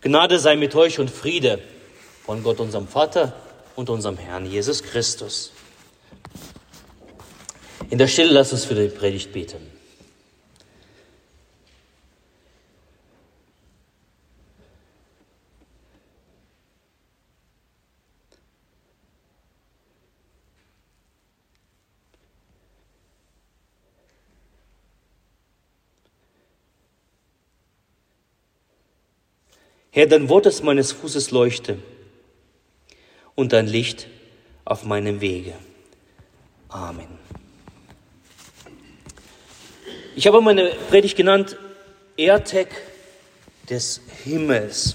Gnade sei mit euch und Friede von Gott, unserem Vater und unserem Herrn Jesus Christus. In der Stille lasst uns für die Predigt beten. Herr, dein Wort ist meines Fußes Leuchte und dein Licht auf meinem Wege. Amen. Ich habe meine Predigt genannt AirTag des Himmels.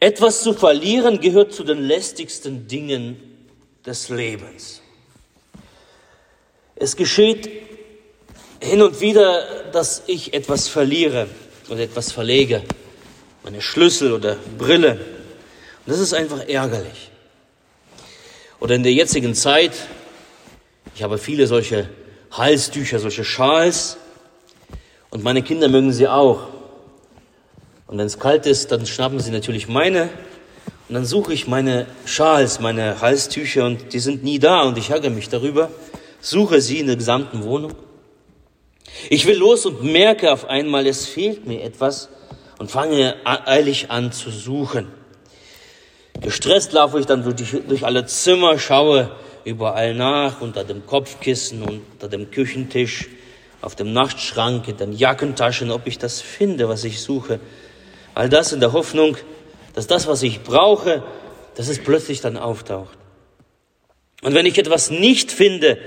Etwas zu verlieren gehört zu den lästigsten Dingen des Lebens. Es geschieht hin und wieder, dass ich etwas verliere oder etwas verlege, meine Schlüssel oder Brille. Und das ist einfach ärgerlich. Oder in der jetzigen Zeit, ich habe viele solche Halstücher, solche Schals und meine Kinder mögen sie auch. Und wenn es kalt ist, dann schnappen sie natürlich meine und dann suche ich meine Schals, meine Halstücher und die sind nie da und ich ärgere mich darüber, suche sie in der gesamten Wohnung ich will los und merke auf einmal, es fehlt mir etwas und fange eilig an zu suchen. Gestresst laufe ich dann durch, alle Zimmer, schaue überall nach, unter dem Kopfkissen, unter dem Küchentisch, auf dem Nachtschrank, in den Jackentaschen, ob ich das finde, was ich suche. All das in der Hoffnung, dass das, was ich brauche, dass es plötzlich dann auftaucht. Und wenn ich etwas nicht finde,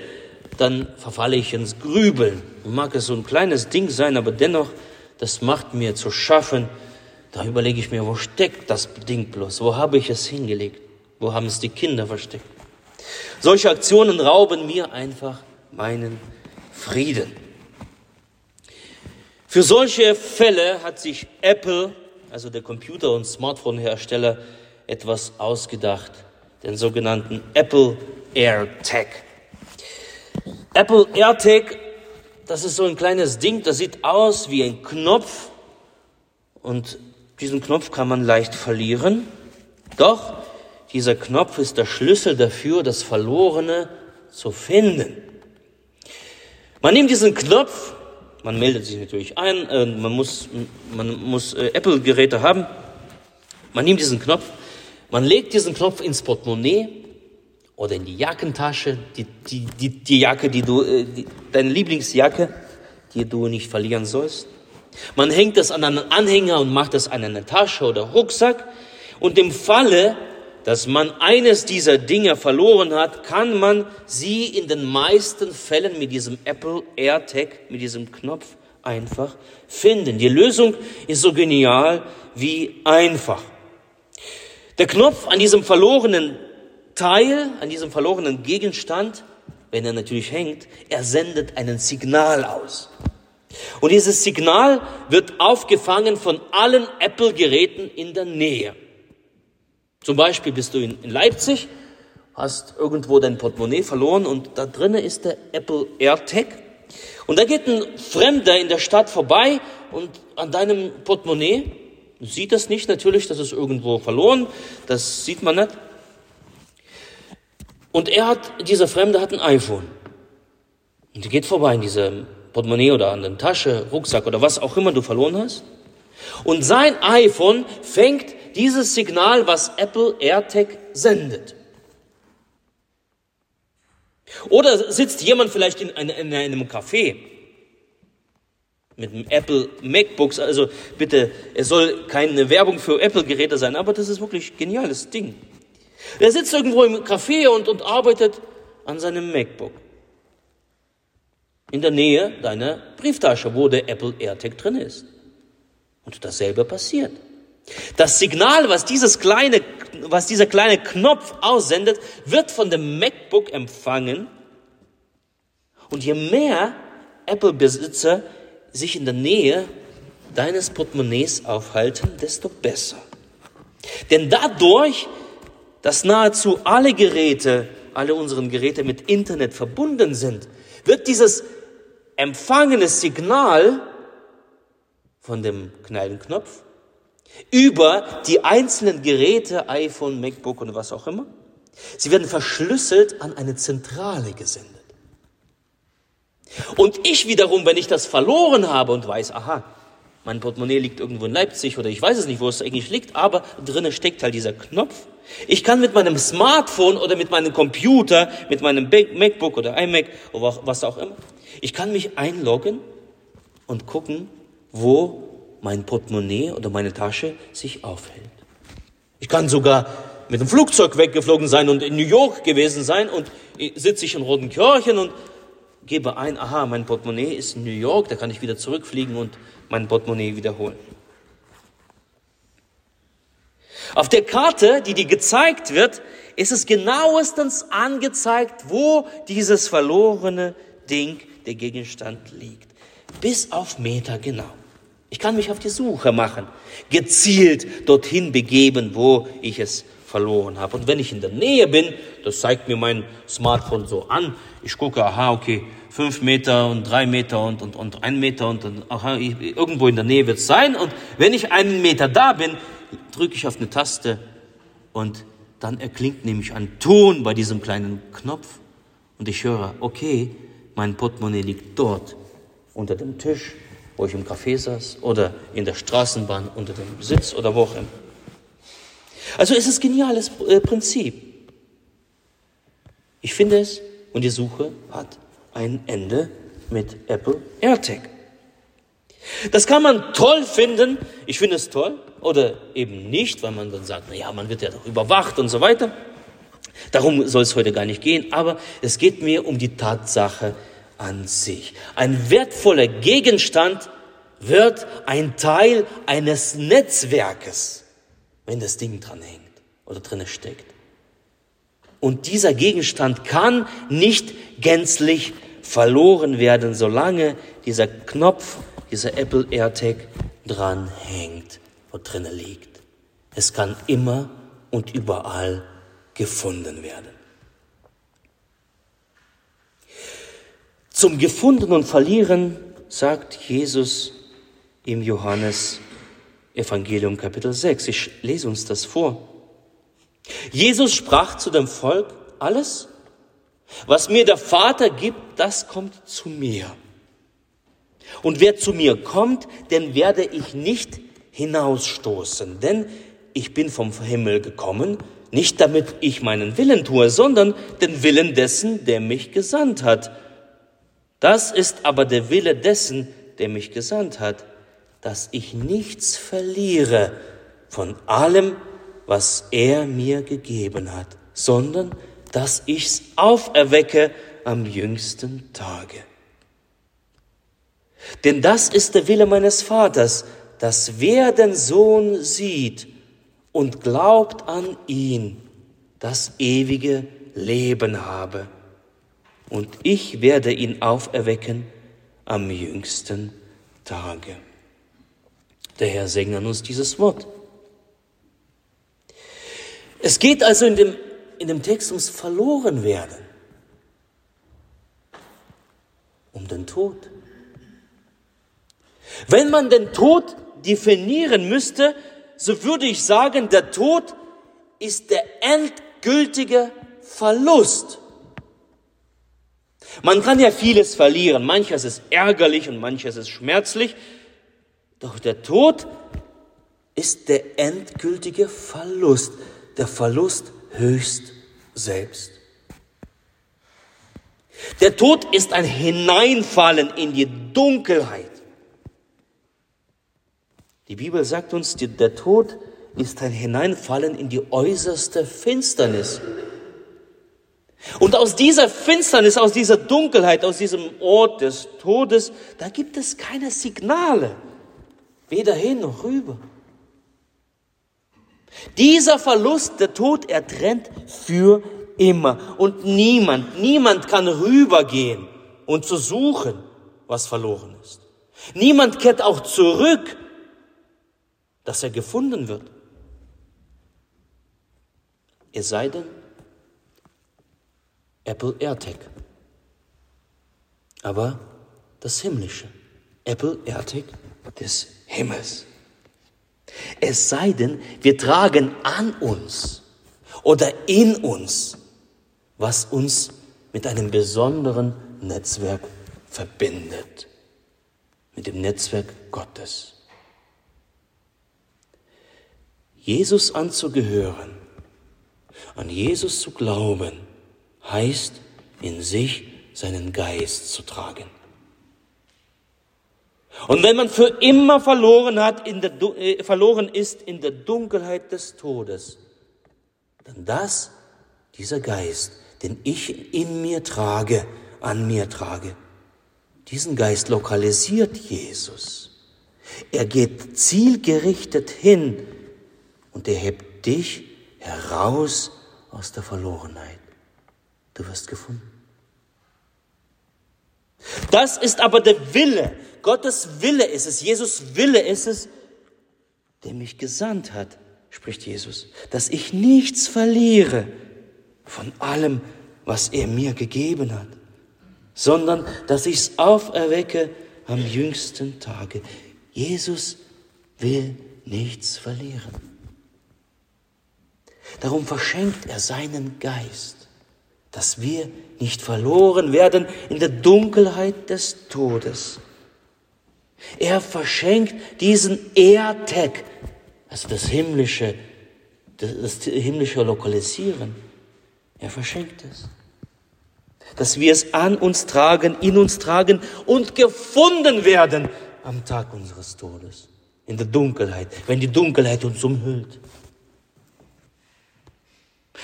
dann verfalle ich ins Grübeln. Mag es so ein kleines Ding sein, aber dennoch, das macht mir zu schaffen. Da überlege ich mir, wo steckt das Ding bloß? Wo habe ich es hingelegt? Wo haben es die Kinder versteckt? Solche Aktionen rauben mir einfach meinen Frieden. Für solche Fälle hat sich Apple, also der Computer- und Smartphone-Hersteller, etwas ausgedacht, den sogenannten Apple AirTag. Apple AirTag, das ist so ein kleines Ding, das sieht aus wie ein Knopf und diesen Knopf kann man leicht verlieren. Doch dieser Knopf ist der Schlüssel dafür, das Verlorene zu finden. Man nimmt diesen Knopf, man meldet sich natürlich ein, äh, man muss, man muss äh, Apple-Geräte haben. Man nimmt diesen Knopf, man legt diesen Knopf ins Portemonnaie oder in die Jackentasche, die, die, die, die Jacke, die du, äh, die, deine Lieblingsjacke, die du nicht verlieren sollst. Man hängt das an einen Anhänger und macht das an eine Tasche oder Rucksack. Und im Falle, dass man eines dieser Dinge verloren hat, kann man sie in den meisten Fällen mit diesem Apple AirTag, mit diesem Knopf einfach finden. Die Lösung ist so genial wie einfach. Der Knopf an diesem verlorenen Teil, an diesem verlorenen Gegenstand, wenn er natürlich hängt, er sendet einen Signal aus. Und dieses Signal wird aufgefangen von allen Apple-Geräten in der Nähe. Zum Beispiel bist du in, Leipzig, hast irgendwo dein Portemonnaie verloren und da drinnen ist der Apple AirTag. Und da geht ein Fremder in der Stadt vorbei und an deinem Portemonnaie sieht das nicht natürlich, das ist irgendwo verloren, das sieht man nicht. Und er hat, dieser Fremde hat ein iPhone. Und er geht vorbei in diese Portemonnaie oder an den Tasche, Rucksack oder was auch immer du verloren hast. Und sein iPhone fängt dieses Signal, was Apple AirTag sendet. Oder sitzt jemand vielleicht in, in, in einem Café mit einem Apple MacBooks, also bitte, es soll keine Werbung für Apple-Geräte sein, aber das ist wirklich geniales Ding. Der sitzt irgendwo im Café und, und arbeitet an seinem MacBook. In der Nähe deiner Brieftasche, wo der Apple AirTag drin ist. Und dasselbe passiert. Das Signal, was dieses kleine, was dieser kleine Knopf aussendet, wird von dem MacBook empfangen. Und je mehr Apple-Besitzer sich in der Nähe deines Portemonnaies aufhalten, desto besser. Denn dadurch dass nahezu alle Geräte, alle unseren Geräte mit Internet verbunden sind, wird dieses empfangene Signal von dem Knopf über die einzelnen Geräte, iPhone, MacBook und was auch immer. Sie werden verschlüsselt an eine Zentrale gesendet. Und ich wiederum, wenn ich das verloren habe und weiß, aha, mein Portemonnaie liegt irgendwo in Leipzig oder ich weiß es nicht, wo es eigentlich liegt, aber drinnen steckt halt dieser Knopf. Ich kann mit meinem Smartphone oder mit meinem Computer, mit meinem MacBook oder iMac oder was auch immer, ich kann mich einloggen und gucken, wo mein Portemonnaie oder meine Tasche sich aufhält. Ich kann sogar mit dem Flugzeug weggeflogen sein und in New York gewesen sein und sitze ich in Rotenkirchen und gebe ein, aha, mein Portemonnaie ist in New York, da kann ich wieder zurückfliegen und mein Portemonnaie wiederholen. Auf der Karte, die dir gezeigt wird, ist es genauestens angezeigt, wo dieses verlorene Ding, der Gegenstand liegt. Bis auf Meter genau. Ich kann mich auf die Suche machen, gezielt dorthin begeben, wo ich es verloren habe. Und wenn ich in der Nähe bin, das zeigt mir mein Smartphone so an, ich gucke, aha, okay, fünf Meter und drei Meter und, und, und ein Meter und, und aha, irgendwo in der Nähe wird es sein. Und wenn ich einen Meter da bin, drücke ich auf eine Taste und dann erklingt nämlich ein Ton bei diesem kleinen Knopf und ich höre, okay, mein Portemonnaie liegt dort unter dem Tisch, wo ich im Café saß oder in der Straßenbahn unter dem Sitz oder wo auch immer. Also es ist geniales äh, Prinzip. Ich finde es und die Suche hat ein Ende mit Apple AirTag. Das kann man toll finden. Ich finde es toll. Oder eben nicht, weil man dann sagt, na ja, man wird ja doch überwacht und so weiter. Darum soll es heute gar nicht gehen. Aber es geht mir um die Tatsache an sich. Ein wertvoller Gegenstand wird ein Teil eines Netzwerkes, wenn das Ding dran hängt oder drinne steckt. Und dieser Gegenstand kann nicht gänzlich verloren werden, solange dieser Knopf, dieser Apple AirTag dran hängt, wo drinne liegt. Es kann immer und überall gefunden werden. Zum Gefunden und Verlieren sagt Jesus im Johannes Evangelium Kapitel 6. Ich lese uns das vor. Jesus sprach zu dem Volk, alles, was mir der Vater gibt, das kommt zu mir. Und wer zu mir kommt, den werde ich nicht hinausstoßen, denn ich bin vom Himmel gekommen, nicht damit ich meinen Willen tue, sondern den Willen dessen, der mich gesandt hat. Das ist aber der Wille dessen, der mich gesandt hat, dass ich nichts verliere von allem, was er mir gegeben hat, sondern dass ich's auferwecke am jüngsten Tage. Denn das ist der Wille meines Vaters, dass wer den Sohn sieht und glaubt an ihn, das ewige Leben habe. Und ich werde ihn auferwecken am jüngsten Tage. Der Herr segne uns dieses Wort. Es geht also in dem, in dem Text ums Verlorenwerden, um den Tod. Wenn man den Tod definieren müsste, so würde ich sagen, der Tod ist der endgültige Verlust. Man kann ja vieles verlieren, manches ist ärgerlich und manches ist schmerzlich, doch der Tod ist der endgültige Verlust der Verlust höchst selbst. Der Tod ist ein Hineinfallen in die Dunkelheit. Die Bibel sagt uns, der Tod ist ein Hineinfallen in die äußerste Finsternis. Und aus dieser Finsternis, aus dieser Dunkelheit, aus diesem Ort des Todes, da gibt es keine Signale, weder hin noch rüber. Dieser Verlust, der Tod, er trennt für immer. Und niemand, niemand kann rübergehen und zu suchen, was verloren ist. Niemand kehrt auch zurück, dass er gefunden wird. Es sei denn, Apple AirTag. Aber das Himmlische, Apple AirTag des Himmels. Es sei denn, wir tragen an uns oder in uns, was uns mit einem besonderen Netzwerk verbindet, mit dem Netzwerk Gottes. Jesus anzugehören, an Jesus zu glauben, heißt in sich seinen Geist zu tragen. Und wenn man für immer verloren hat, in der, äh, verloren ist in der Dunkelheit des Todes, dann das, dieser Geist, den ich in mir trage, an mir trage, diesen Geist lokalisiert Jesus. Er geht zielgerichtet hin und er hebt dich heraus aus der Verlorenheit. Du wirst gefunden. Das ist aber der Wille. Gottes Wille ist es. Jesus Wille ist es, der mich gesandt hat, spricht Jesus, dass ich nichts verliere von allem, was er mir gegeben hat, sondern dass ich es auferwecke am jüngsten Tage. Jesus will nichts verlieren. Darum verschenkt er seinen Geist, dass wir nicht verloren werden in der Dunkelheit des Todes. Er verschenkt diesen AirTag, also das himmlische, das himmlische Lokalisieren. Er verschenkt es. Dass wir es an uns tragen, in uns tragen und gefunden werden am Tag unseres Todes. In der Dunkelheit, wenn die Dunkelheit uns umhüllt.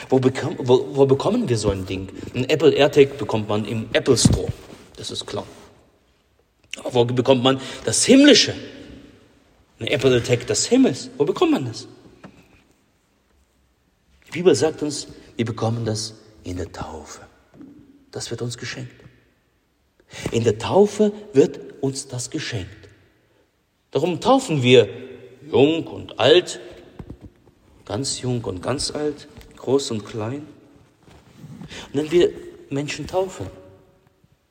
Wo, bekam, wo, wo bekommen wir so ein Ding? Ein Apple AirTag bekommt man im Apple Store. Das ist klar. Wo bekommt man das Himmlische? Ein Apple AirTag des Himmels. Wo bekommt man das? Die Bibel sagt uns, wir bekommen das in der Taufe. Das wird uns geschenkt. In der Taufe wird uns das geschenkt. Darum taufen wir jung und alt, ganz jung und ganz alt, groß und klein. Und wenn wir Menschen taufen,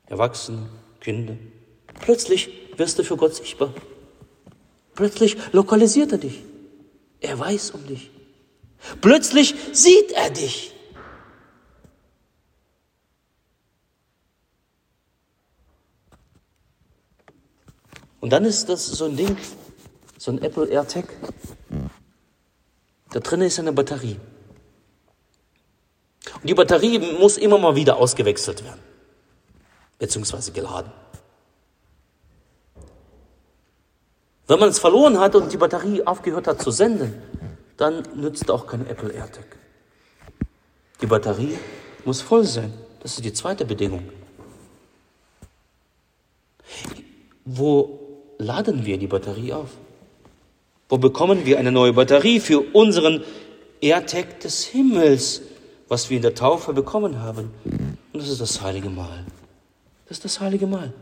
Erwachsene, Kinder, plötzlich wirst du für Gott sichtbar. Plötzlich lokalisiert er dich. Er weiß um dich. Plötzlich sieht er dich. Und dann ist das so ein Ding, so ein Apple AirTag. Da drin ist eine Batterie. Und die Batterie muss immer mal wieder ausgewechselt werden, beziehungsweise geladen. Wenn man es verloren hat und die Batterie aufgehört hat zu senden, dann nützt auch kein Apple AirTag. Die Batterie muss voll sein. Das ist die zweite Bedingung. Wo laden wir die Batterie auf? Wo bekommen wir eine neue Batterie für unseren AirTag des Himmels? was wir in der Taufe bekommen haben. Und das ist das heilige Mahl. Das ist das heilige Mahl.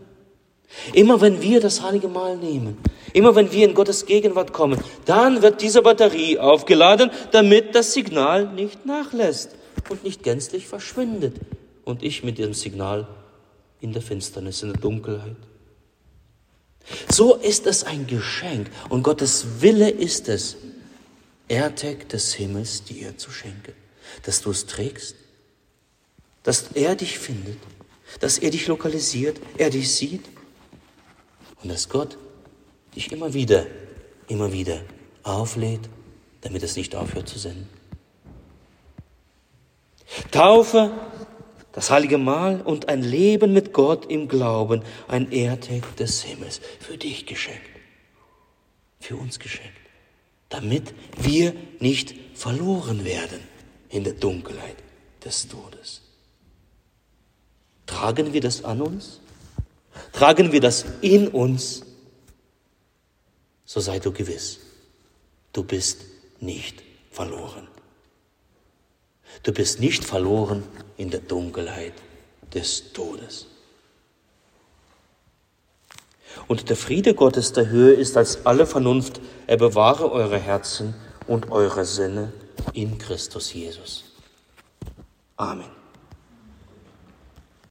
Immer wenn wir das heilige Mahl nehmen, immer wenn wir in Gottes Gegenwart kommen, dann wird diese Batterie aufgeladen, damit das Signal nicht nachlässt und nicht gänzlich verschwindet. Und ich mit dem Signal in der Finsternis, in der Dunkelheit. So ist es ein Geschenk und Gottes Wille ist es, AirTag des Himmels dir zu schenken dass du es trägst, dass er dich findet, dass er dich lokalisiert, er dich sieht und dass Gott dich immer wieder, immer wieder auflädt, damit es nicht aufhört zu senden. Taufe, das heilige Mahl und ein Leben mit Gott im Glauben, ein Erdtag des Himmels, für dich geschenkt, für uns geschenkt, damit wir nicht verloren werden in der Dunkelheit des Todes. Tragen wir das an uns? Tragen wir das in uns? So sei du gewiss, du bist nicht verloren. Du bist nicht verloren in der Dunkelheit des Todes. Und der Friede Gottes der Höhe ist als alle Vernunft, er bewahre eure Herzen und eure Sinne in Christus Jesus. Amen.